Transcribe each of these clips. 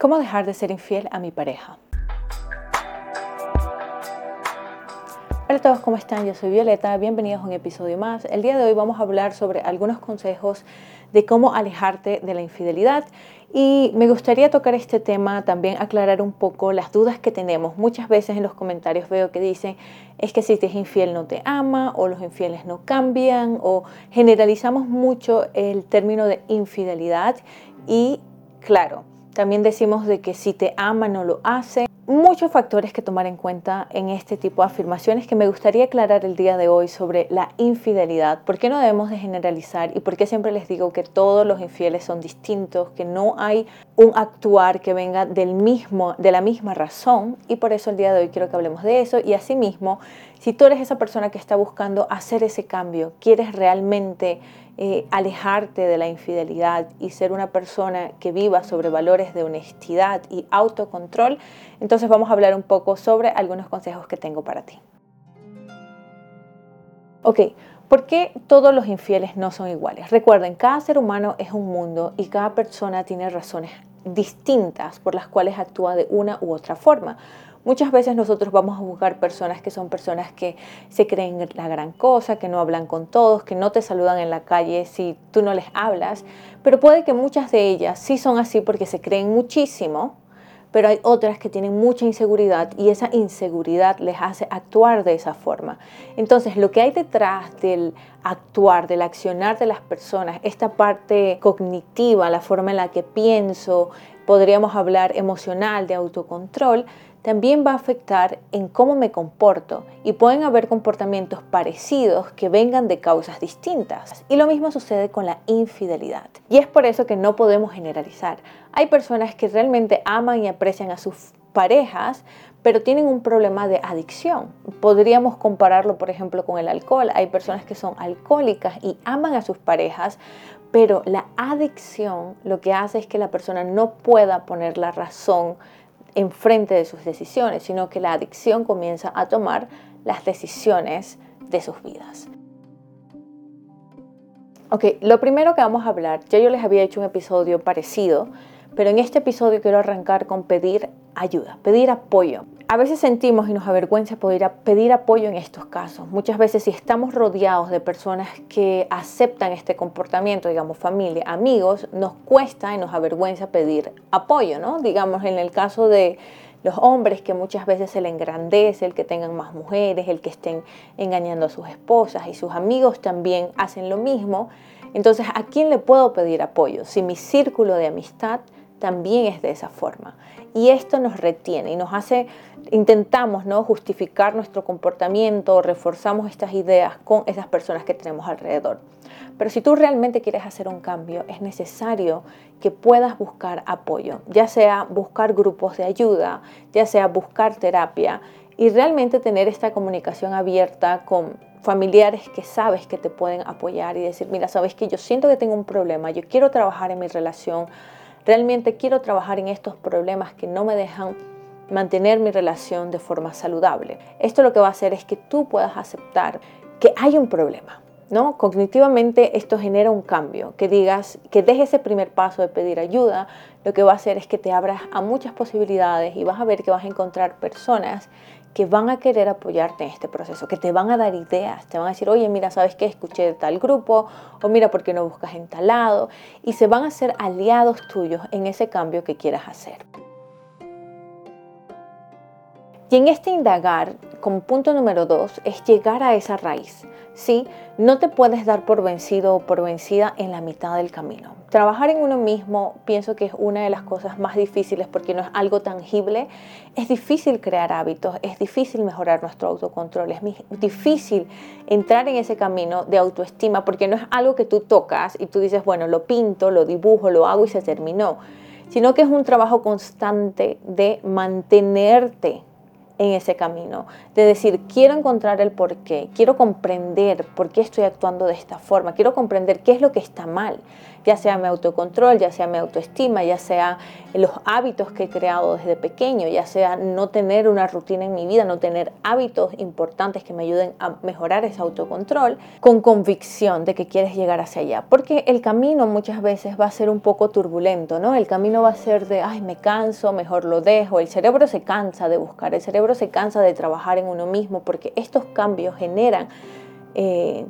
¿Cómo dejar de ser infiel a mi pareja? Hola a todos, ¿cómo están? Yo soy Violeta, bienvenidos a un episodio más. El día de hoy vamos a hablar sobre algunos consejos de cómo alejarte de la infidelidad y me gustaría tocar este tema, también aclarar un poco las dudas que tenemos. Muchas veces en los comentarios veo que dicen, es que si te es infiel no te ama, o los infieles no cambian, o generalizamos mucho el término de infidelidad y claro, también decimos de que si te ama no lo hace. Muchos factores que tomar en cuenta en este tipo de afirmaciones que me gustaría aclarar el día de hoy sobre la infidelidad. ¿Por qué no debemos de generalizar y por qué siempre les digo que todos los infieles son distintos, que no hay un actuar que venga del mismo, de la misma razón? Y por eso el día de hoy quiero que hablemos de eso. Y asimismo, si tú eres esa persona que está buscando hacer ese cambio, quieres realmente eh, alejarte de la infidelidad y ser una persona que viva sobre valores de honestidad y autocontrol, entonces vamos a hablar un poco sobre algunos consejos que tengo para ti. Ok, ¿por qué todos los infieles no son iguales? Recuerden, cada ser humano es un mundo y cada persona tiene razones distintas por las cuales actúa de una u otra forma. Muchas veces nosotros vamos a buscar personas que son personas que se creen la gran cosa, que no hablan con todos, que no te saludan en la calle si tú no les hablas, pero puede que muchas de ellas sí son así porque se creen muchísimo, pero hay otras que tienen mucha inseguridad y esa inseguridad les hace actuar de esa forma. Entonces, lo que hay detrás del actuar, del accionar de las personas, esta parte cognitiva, la forma en la que pienso, podríamos hablar emocional, de autocontrol, también va a afectar en cómo me comporto y pueden haber comportamientos parecidos que vengan de causas distintas. Y lo mismo sucede con la infidelidad. Y es por eso que no podemos generalizar. Hay personas que realmente aman y aprecian a sus parejas, pero tienen un problema de adicción. Podríamos compararlo, por ejemplo, con el alcohol. Hay personas que son alcohólicas y aman a sus parejas, pero la adicción lo que hace es que la persona no pueda poner la razón enfrente de sus decisiones, sino que la adicción comienza a tomar las decisiones de sus vidas. Ok, lo primero que vamos a hablar, ya yo les había hecho un episodio parecido, pero en este episodio quiero arrancar con pedir ayuda, pedir apoyo. A veces sentimos y nos avergüenza pedir apoyo en estos casos. Muchas veces si estamos rodeados de personas que aceptan este comportamiento, digamos familia, amigos, nos cuesta y nos avergüenza pedir apoyo, ¿no? Digamos en el caso de los hombres que muchas veces se le engrandece el que tengan más mujeres, el que estén engañando a sus esposas y sus amigos también hacen lo mismo. Entonces, ¿a quién le puedo pedir apoyo? Si mi círculo de amistad también es de esa forma. Y esto nos retiene y nos hace, intentamos ¿no? justificar nuestro comportamiento, reforzamos estas ideas con esas personas que tenemos alrededor. Pero si tú realmente quieres hacer un cambio, es necesario que puedas buscar apoyo, ya sea buscar grupos de ayuda, ya sea buscar terapia y realmente tener esta comunicación abierta con familiares que sabes que te pueden apoyar y decir, mira, sabes que yo siento que tengo un problema, yo quiero trabajar en mi relación, Realmente quiero trabajar en estos problemas que no me dejan mantener mi relación de forma saludable. Esto lo que va a hacer es que tú puedas aceptar que hay un problema. ¿No? Cognitivamente esto genera un cambio, que digas, que dejes ese primer paso de pedir ayuda, lo que va a hacer es que te abras a muchas posibilidades y vas a ver que vas a encontrar personas que van a querer apoyarte en este proceso, que te van a dar ideas, te van a decir, oye, mira, ¿sabes qué? Escuché tal grupo, o mira, ¿por qué no buscas en tal lado? Y se van a ser aliados tuyos en ese cambio que quieras hacer. Y en este indagar, como punto número dos, es llegar a esa raíz. ¿sí? No te puedes dar por vencido o por vencida en la mitad del camino. Trabajar en uno mismo pienso que es una de las cosas más difíciles porque no es algo tangible. Es difícil crear hábitos, es difícil mejorar nuestro autocontrol, es difícil entrar en ese camino de autoestima porque no es algo que tú tocas y tú dices, bueno, lo pinto, lo dibujo, lo hago y se terminó, sino que es un trabajo constante de mantenerte en ese camino, de decir, quiero encontrar el por qué, quiero comprender por qué estoy actuando de esta forma, quiero comprender qué es lo que está mal. ya sea mi autocontrol, ya sea mi autoestima, ya sea los hábitos que he creado desde pequeño, ya sea no tener una rutina en mi vida, no tener hábitos importantes que me ayuden a mejorar ese autocontrol, con convicción de que quieres llegar hacia allá. Porque el camino muchas veces va a ser un poco turbulento, ¿no? El camino va a ser de, ay, me canso, mejor lo dejo. El cerebro se cansa de buscar, el cerebro se cansa de trabajar en uno mismo, porque estos cambios generan... Eh,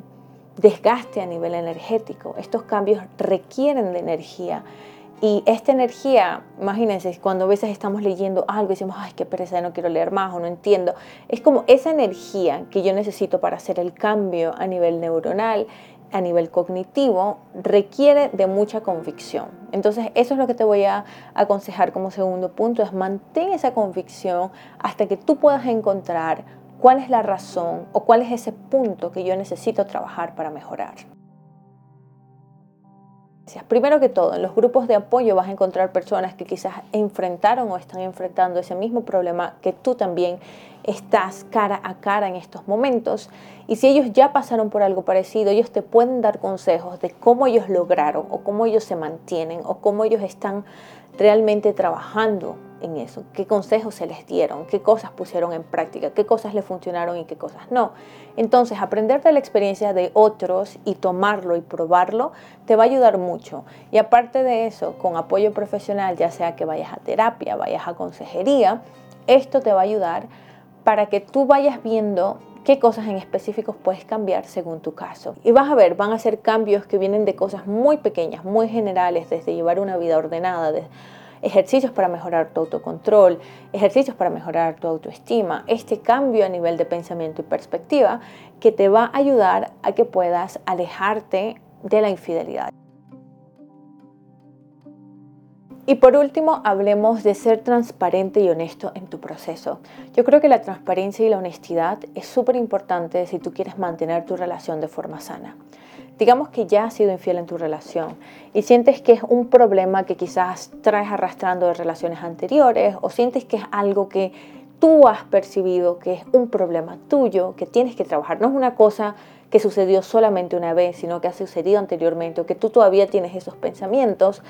desgaste a nivel energético. Estos cambios requieren de energía. Y esta energía, imagínense, cuando a veces estamos leyendo algo y decimos, ay, qué pereza, no quiero leer más o no entiendo. Es como esa energía que yo necesito para hacer el cambio a nivel neuronal, a nivel cognitivo, requiere de mucha convicción. Entonces, eso es lo que te voy a aconsejar como segundo punto, es mantén esa convicción hasta que tú puedas encontrar cuál es la razón o cuál es ese punto que yo necesito trabajar para mejorar. Primero que todo, en los grupos de apoyo vas a encontrar personas que quizás enfrentaron o están enfrentando ese mismo problema que tú también estás cara a cara en estos momentos. Y si ellos ya pasaron por algo parecido, ellos te pueden dar consejos de cómo ellos lograron o cómo ellos se mantienen o cómo ellos están realmente trabajando en eso, qué consejos se les dieron, qué cosas pusieron en práctica, qué cosas les funcionaron y qué cosas no. Entonces, aprender de la experiencia de otros y tomarlo y probarlo te va a ayudar mucho. Y aparte de eso, con apoyo profesional, ya sea que vayas a terapia, vayas a consejería, esto te va a ayudar para que tú vayas viendo qué cosas en específicos puedes cambiar según tu caso. Y vas a ver, van a ser cambios que vienen de cosas muy pequeñas, muy generales, desde llevar una vida ordenada, desde ejercicios para mejorar tu autocontrol, ejercicios para mejorar tu autoestima, este cambio a nivel de pensamiento y perspectiva que te va a ayudar a que puedas alejarte de la infidelidad. Y por último, hablemos de ser transparente y honesto en tu proceso. Yo creo que la transparencia y la honestidad es súper importante si tú quieres mantener tu relación de forma sana digamos que ya has sido infiel en tu relación y sientes que es un problema que quizás traes arrastrando de relaciones anteriores o sientes que es algo que tú has percibido que es un problema tuyo, que tienes que trabajar. No es una cosa que sucedió solamente una vez, sino que ha sucedido anteriormente o que tú todavía tienes esos pensamientos.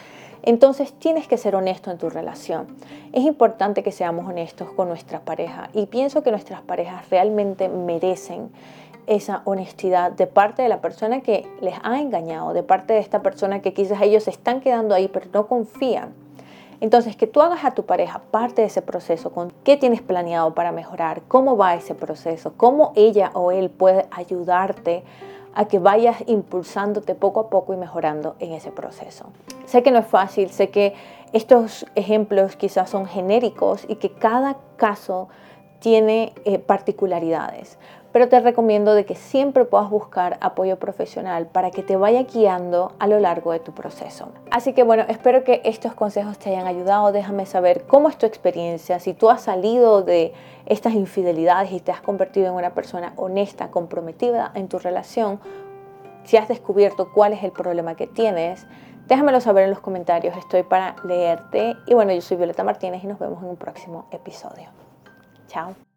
Entonces tienes que ser honesto en tu relación. Es importante que seamos honestos con nuestra pareja y pienso que nuestras parejas realmente merecen esa honestidad de parte de la persona que les ha engañado, de parte de esta persona que quizás ellos están quedando ahí pero no confían. Entonces, que tú hagas a tu pareja parte de ese proceso, con qué tienes planeado para mejorar, cómo va ese proceso, cómo ella o él puede ayudarte a que vayas impulsándote poco a poco y mejorando en ese proceso. Sé que no es fácil, sé que estos ejemplos quizás son genéricos y que cada caso tiene eh, particularidades, pero te recomiendo de que siempre puedas buscar apoyo profesional para que te vaya guiando a lo largo de tu proceso. Así que bueno, espero que estos consejos te hayan ayudado. Déjame saber cómo es tu experiencia, si tú has salido de estas infidelidades y te has convertido en una persona honesta, comprometida en tu relación, si has descubierto cuál es el problema que tienes. Déjamelo saber en los comentarios, estoy para leerte. Y bueno, yo soy Violeta Martínez y nos vemos en un próximo episodio. Chao.